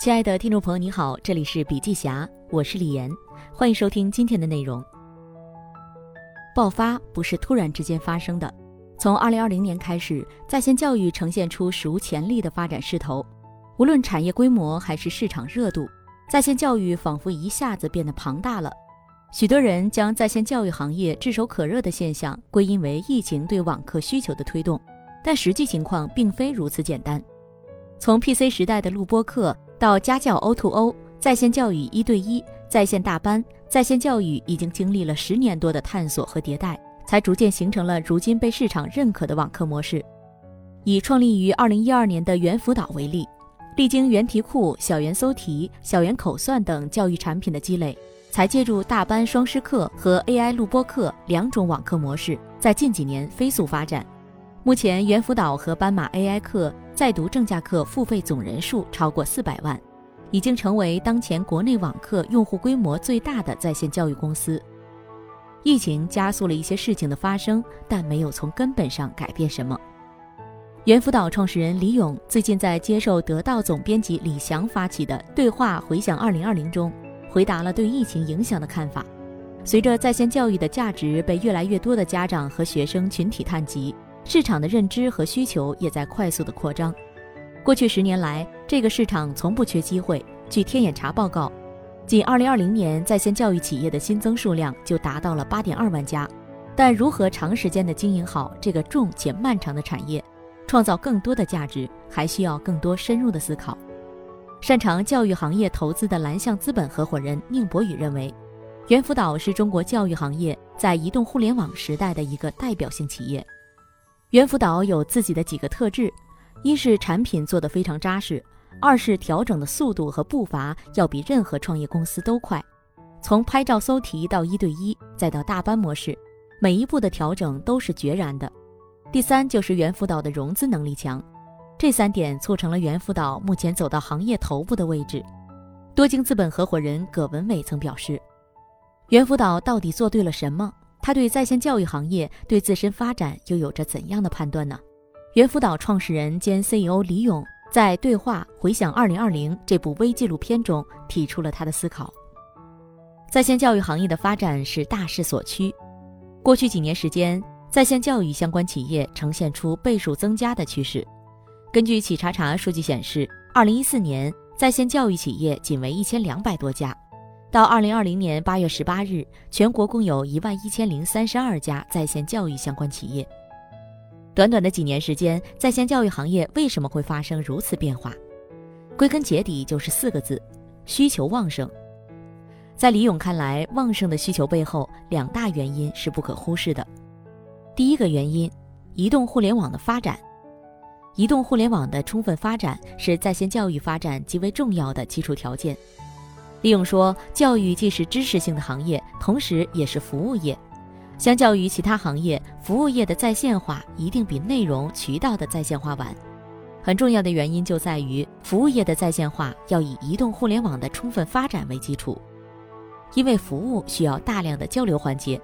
亲爱的听众朋友，你好，这里是笔记侠，我是李岩，欢迎收听今天的内容。爆发不是突然之间发生的，从二零二零年开始，在线教育呈现出史无前例的发展势头，无论产业规模还是市场热度，在线教育仿佛一下子变得庞大了。许多人将在线教育行业炙手可热的现象归因为疫情对网课需求的推动，但实际情况并非如此简单。从 PC 时代的录播课到家教 O2O，在线教育一对一、在线大班，在线教育已经经历了十年多的探索和迭代，才逐渐形成了如今被市场认可的网课模式。以创立于2012年的猿辅导为例，历经猿题库、小猿搜题、小猿口算等教育产品的积累。才借助大班双师课和 AI 录播课两种网课模式，在近几年飞速发展。目前，猿辅导和斑马 AI 课在读正价课付费总人数超过四百万，已经成为当前国内网课用户规模最大的在线教育公司。疫情加速了一些事情的发生，但没有从根本上改变什么。猿辅导创始人李勇最近在接受得到总编辑李翔发起的对话回响二零二零中。回答了对疫情影响的看法。随着在线教育的价值被越来越多的家长和学生群体探及，市场的认知和需求也在快速的扩张。过去十年来，这个市场从不缺机会。据天眼查报告，仅2020年在线教育企业的新增数量就达到了8.2万家。但如何长时间的经营好这个重且漫长的产业，创造更多的价值，还需要更多深入的思考。擅长教育行业投资的蓝象资本合伙人宁博宇认为，猿辅导是中国教育行业在移动互联网时代的一个代表性企业。猿辅导有自己的几个特质：一是产品做得非常扎实；二是调整的速度和步伐要比任何创业公司都快。从拍照搜题到一对一，再到大班模式，每一步的调整都是决然的。第三就是猿辅导的融资能力强。这三点促成了猿辅导目前走到行业头部的位置。多晶资本合伙人葛文伟曾表示：“猿辅导到底做对了什么？他对在线教育行业对自身发展又有着怎样的判断呢？”猿辅导创始人兼 CEO 李勇在《对话回响2020》这部微纪录片中提出了他的思考：在线教育行业的发展是大势所趋，过去几年时间，在线教育相关企业呈现出倍数增加的趋势。根据企查查数据显示，二零一四年在线教育企业仅为一千两百多家，到二零二零年八月十八日，全国共有一万一千零三十二家在线教育相关企业。短短的几年时间，在线教育行业为什么会发生如此变化？归根结底就是四个字：需求旺盛。在李勇看来，旺盛的需求背后，两大原因是不可忽视的。第一个原因，移动互联网的发展。移动互联网的充分发展是在线教育发展极为重要的基础条件。李勇说：“教育既是知识性的行业，同时也是服务业。相较于其他行业，服务业的在线化一定比内容渠道的在线化晚。很重要的原因就在于，服务业的在线化要以移动互联网的充分发展为基础，因为服务需要大量的交流环节，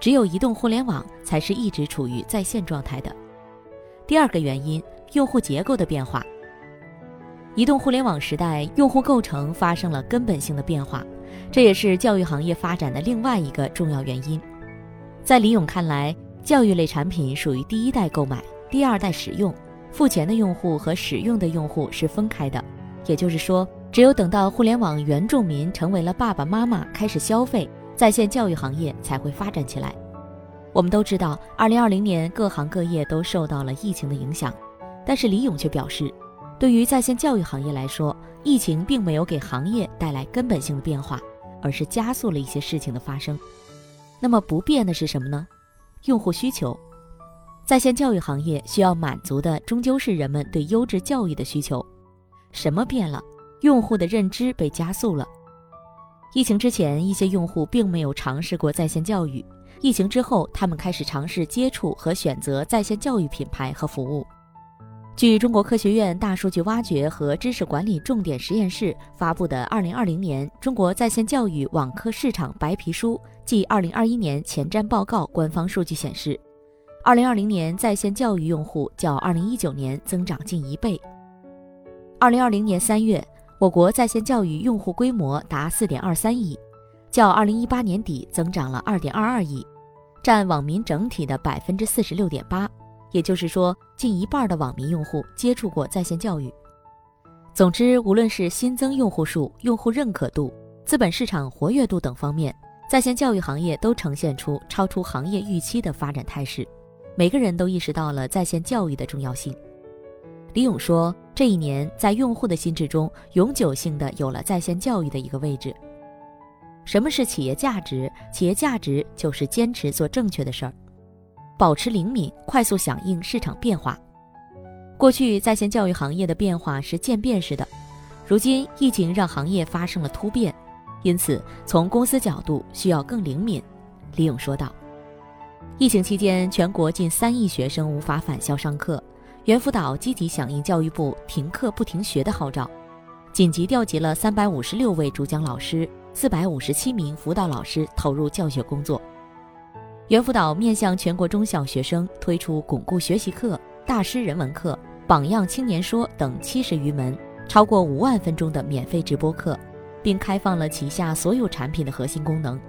只有移动互联网才是一直处于在线状态的。第二个原因。”用户结构的变化，移动互联网时代，用户构成发生了根本性的变化，这也是教育行业发展的另外一个重要原因。在李勇看来，教育类产品属于第一代购买，第二代使用，付钱的用户和使用的用户是分开的。也就是说，只有等到互联网原住民成为了爸爸妈妈，开始消费，在线教育行业才会发展起来。我们都知道，二零二零年各行各业都受到了疫情的影响。但是李勇却表示，对于在线教育行业来说，疫情并没有给行业带来根本性的变化，而是加速了一些事情的发生。那么不变的是什么呢？用户需求。在线教育行业需要满足的终究是人们对优质教育的需求。什么变了？用户的认知被加速了。疫情之前，一些用户并没有尝试过在线教育；疫情之后，他们开始尝试接触和选择在线教育品牌和服务。据中国科学院大数据挖掘和知识管理重点实验室发布的《二零二零年中国在线教育网课市场白皮书暨二零二一年前瞻报告》官方数据显示，二零二零年在线教育用户较二零一九年增长近一倍。二零二零年三月，我国在线教育用户规模达四点二三亿，较二零一八年底增长了二点二二亿，占网民整体的百分之四十六点八。也就是说，近一半的网民用户接触过在线教育。总之，无论是新增用户数、用户认可度、资本市场活跃度等方面，在线教育行业都呈现出超出行业预期的发展态势。每个人都意识到了在线教育的重要性。李勇说：“这一年，在用户的心智中，永久性的有了在线教育的一个位置。什么是企业价值？企业价值就是坚持做正确的事儿，保持灵敏，快速响应市场变化。过去，在线教育行业的变化是渐变式的，如今疫情让行业发生了突变，因此从公司角度需要更灵敏。”李勇说道。疫情期间，全国近三亿学生无法返校上课，猿辅导积极响应教育部停课不停学的号召，紧急调集了三百五十六位主讲老师、四百五十七名辅导老师投入教学工作。猿辅导面向全国中小学生推出巩固学习课、大师人文课、榜样青年说等七十余门、超过五万分钟的免费直播课，并开放了旗下所有产品的核心功能。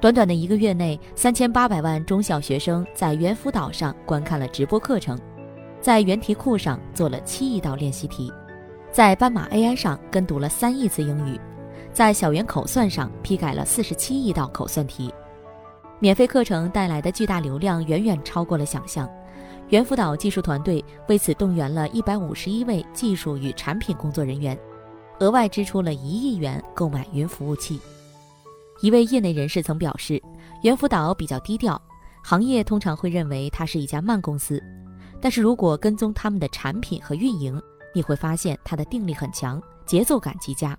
短短的一个月内，三千八百万中小学生在猿辅导上观看了直播课程，在猿题库上做了七亿道练习题，在斑马 AI 上跟读了三亿次英语，在小猿口算上批改了四十七亿道口算题。免费课程带来的巨大流量远远超过了想象，猿辅导技术团队为此动员了一百五十一位技术与产品工作人员，额外支出了一亿元购买云服务器。一位业内人士曾表示，猿辅导比较低调，行业通常会认为它是一家慢公司。但是如果跟踪他们的产品和运营，你会发现它的定力很强，节奏感极佳。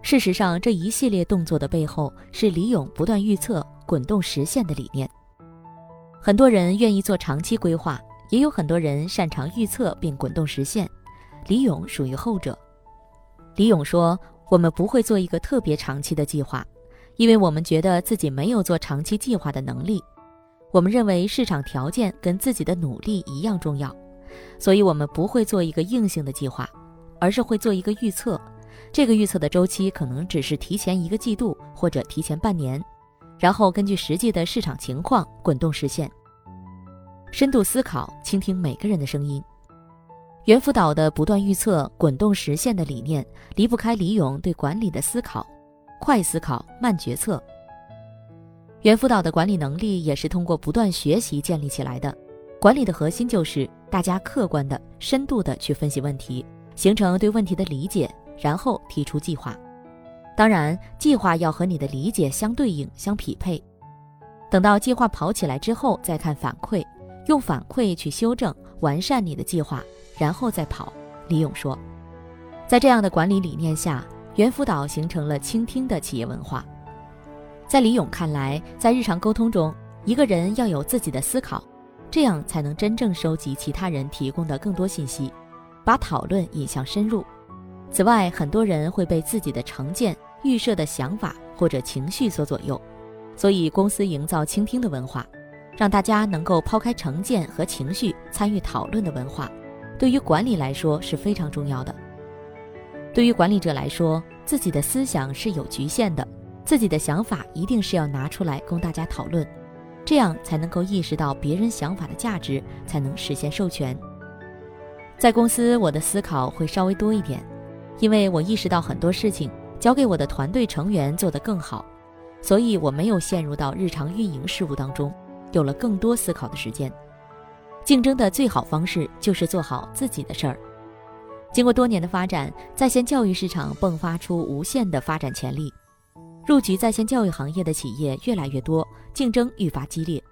事实上，这一系列动作的背后是李勇不断预测、滚动实现的理念。很多人愿意做长期规划，也有很多人擅长预测并滚动实现。李勇属于后者。李勇说：“我们不会做一个特别长期的计划。”因为我们觉得自己没有做长期计划的能力，我们认为市场条件跟自己的努力一样重要，所以我们不会做一个硬性的计划，而是会做一个预测。这个预测的周期可能只是提前一个季度或者提前半年，然后根据实际的市场情况滚动实现。深度思考，倾听每个人的声音。猿辅导的不断预测、滚动实现的理念，离不开李勇对管理的思考。快思考，慢决策。猿辅导的管理能力也是通过不断学习建立起来的。管理的核心就是大家客观的、深度的去分析问题，形成对问题的理解，然后提出计划。当然，计划要和你的理解相对应、相匹配。等到计划跑起来之后，再看反馈，用反馈去修正、完善你的计划，然后再跑。李勇说，在这样的管理理念下。猿辅导形成了倾听的企业文化。在李勇看来，在日常沟通中，一个人要有自己的思考，这样才能真正收集其他人提供的更多信息，把讨论引向深入。此外，很多人会被自己的成见、预设的想法或者情绪所左右，所以公司营造倾听的文化，让大家能够抛开成见和情绪，参与讨论的文化，对于管理来说是非常重要的。对于管理者来说，自己的思想是有局限的，自己的想法一定是要拿出来供大家讨论，这样才能够意识到别人想法的价值，才能实现授权。在公司，我的思考会稍微多一点，因为我意识到很多事情交给我的团队成员做得更好，所以我没有陷入到日常运营事务当中，有了更多思考的时间。竞争的最好方式就是做好自己的事儿。经过多年的发展，在线教育市场迸发出无限的发展潜力。入局在线教育行业的企业越来越多，竞争愈发激烈。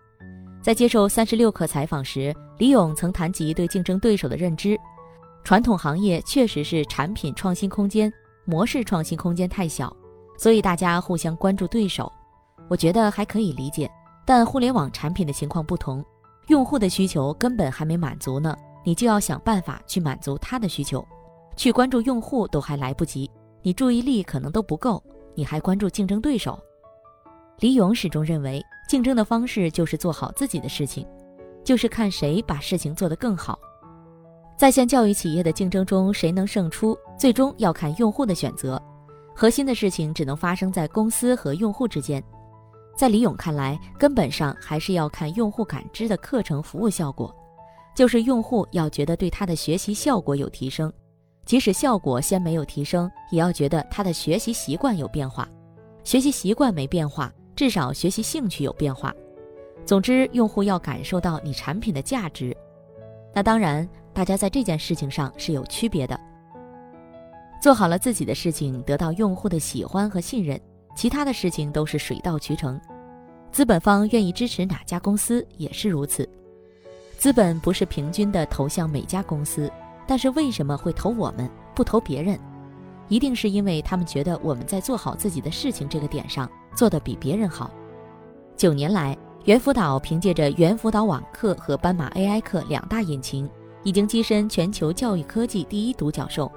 在接受三十六氪采访时，李勇曾谈及对竞争对手的认知。传统行业确实是产品创新空间、模式创新空间太小，所以大家互相关注对手。我觉得还可以理解，但互联网产品的情况不同，用户的需求根本还没满足呢。你就要想办法去满足他的需求，去关注用户都还来不及，你注意力可能都不够，你还关注竞争对手。李勇始终认为，竞争的方式就是做好自己的事情，就是看谁把事情做得更好。在线教育企业的竞争中，谁能胜出，最终要看用户的选择。核心的事情只能发生在公司和用户之间。在李勇看来，根本上还是要看用户感知的课程服务效果，就是用户要觉得对他的学习效果有提升，即使效果先没有提升，也要觉得他的学习习惯有变化。学习习惯没变化，至少学习兴趣有变化。总之，用户要感受到你产品的价值。那当然，大家在这件事情上是有区别的。做好了自己的事情，得到用户的喜欢和信任，其他的事情都是水到渠成。资本方愿意支持哪家公司也是如此。资本不是平均的投向每家公司，但是为什么会投我们不投别人？一定是因为他们觉得我们在做好自己的事情这个点上做得比别人好。九年来，猿辅导凭借着猿辅导网课和斑马 AI 课两大引擎，已经跻身全球教育科技第一独角兽。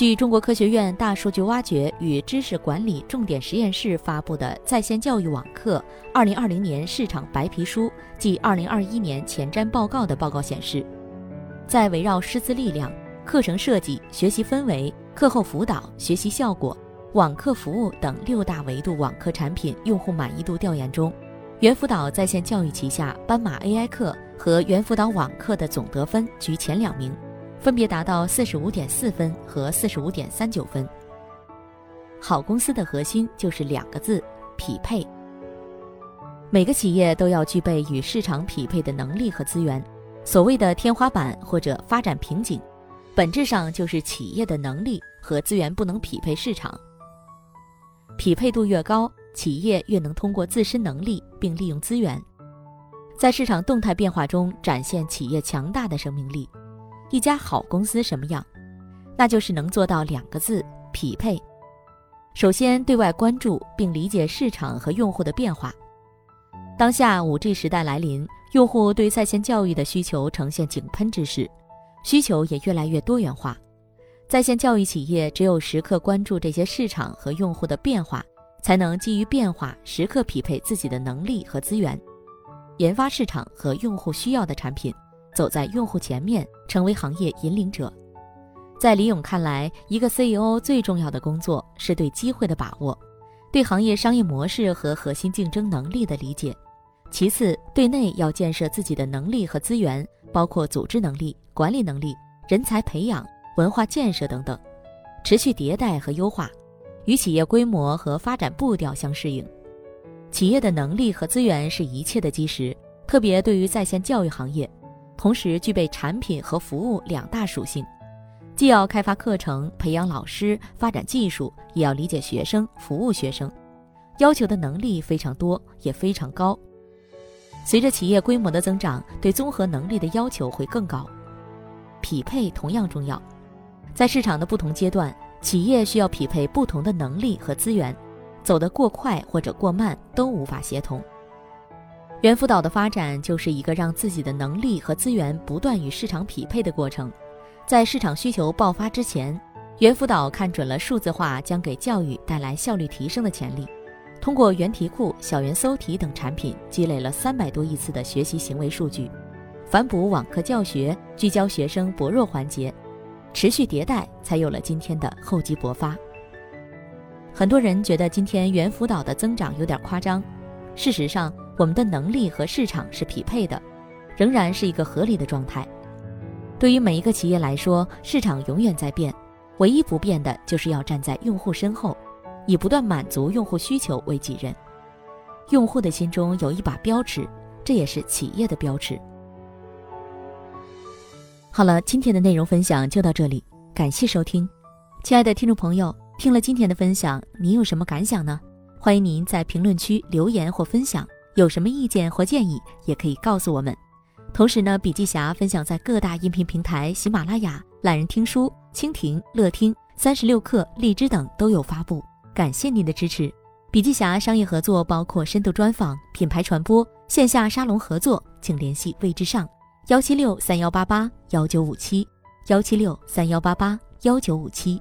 据中国科学院大数据挖掘与知识管理重点实验室发布的《在线教育网课二零二零年市场白皮书》暨二零二一年前瞻报告的报告显示，在围绕师资力量、课程设计、学习氛围、课后辅导、学习效果、网课服务等六大维度网课产品用户满意度调研中，猿辅导在线教育旗下斑马 AI 课和猿辅导网课的总得分居前两名。分别达到四十五点四分和四十五点三九分。好公司的核心就是两个字：匹配。每个企业都要具备与市场匹配的能力和资源。所谓的天花板或者发展瓶颈，本质上就是企业的能力和资源不能匹配市场。匹配度越高，企业越能通过自身能力并利用资源，在市场动态变化中展现企业强大的生命力。一家好公司什么样？那就是能做到两个字：匹配。首先，对外关注并理解市场和用户的变化。当下五 G 时代来临，用户对在线教育的需求呈现井喷之势，需求也越来越多元化。在线教育企业只有时刻关注这些市场和用户的变化，才能基于变化时刻匹配自己的能力和资源，研发市场和用户需要的产品。走在用户前面，成为行业引领者。在李勇看来，一个 CEO 最重要的工作是对机会的把握，对行业商业模式和核心竞争能力的理解。其次，对内要建设自己的能力和资源，包括组织能力、管理能力、人才培养、文化建设等等，持续迭代和优化，与企业规模和发展步调相适应。企业的能力和资源是一切的基石，特别对于在线教育行业。同时具备产品和服务两大属性，既要开发课程、培养老师、发展技术，也要理解学生、服务学生，要求的能力非常多，也非常高。随着企业规模的增长，对综合能力的要求会更高。匹配同样重要，在市场的不同阶段，企业需要匹配不同的能力和资源，走得过快或者过慢都无法协同。猿辅导的发展就是一个让自己的能力和资源不断与市场匹配的过程。在市场需求爆发之前，猿辅导看准了数字化将给教育带来效率提升的潜力。通过猿题库、小猿搜题等产品，积累了三百多亿次的学习行为数据，反哺网课教学，聚焦学生薄弱环节，持续迭代，才有了今天的厚积薄发。很多人觉得今天猿辅导的增长有点夸张，事实上。我们的能力和市场是匹配的，仍然是一个合理的状态。对于每一个企业来说，市场永远在变，唯一不变的就是要站在用户身后，以不断满足用户需求为己任。用户的心中有一把标尺，这也是企业的标尺。好了，今天的内容分享就到这里，感谢收听。亲爱的听众朋友，听了今天的分享，您有什么感想呢？欢迎您在评论区留言或分享。有什么意见或建议，也可以告诉我们。同时呢，笔记侠分享在各大音频平台，喜马拉雅、懒人听书、蜻蜓、乐听、三十六课、荔枝等都有发布。感谢您的支持。笔记侠商业合作包括深度专访、品牌传播、线下沙龙合作，请联系魏之上，幺七六三幺八八幺九五七，幺七六三幺八八幺九五七。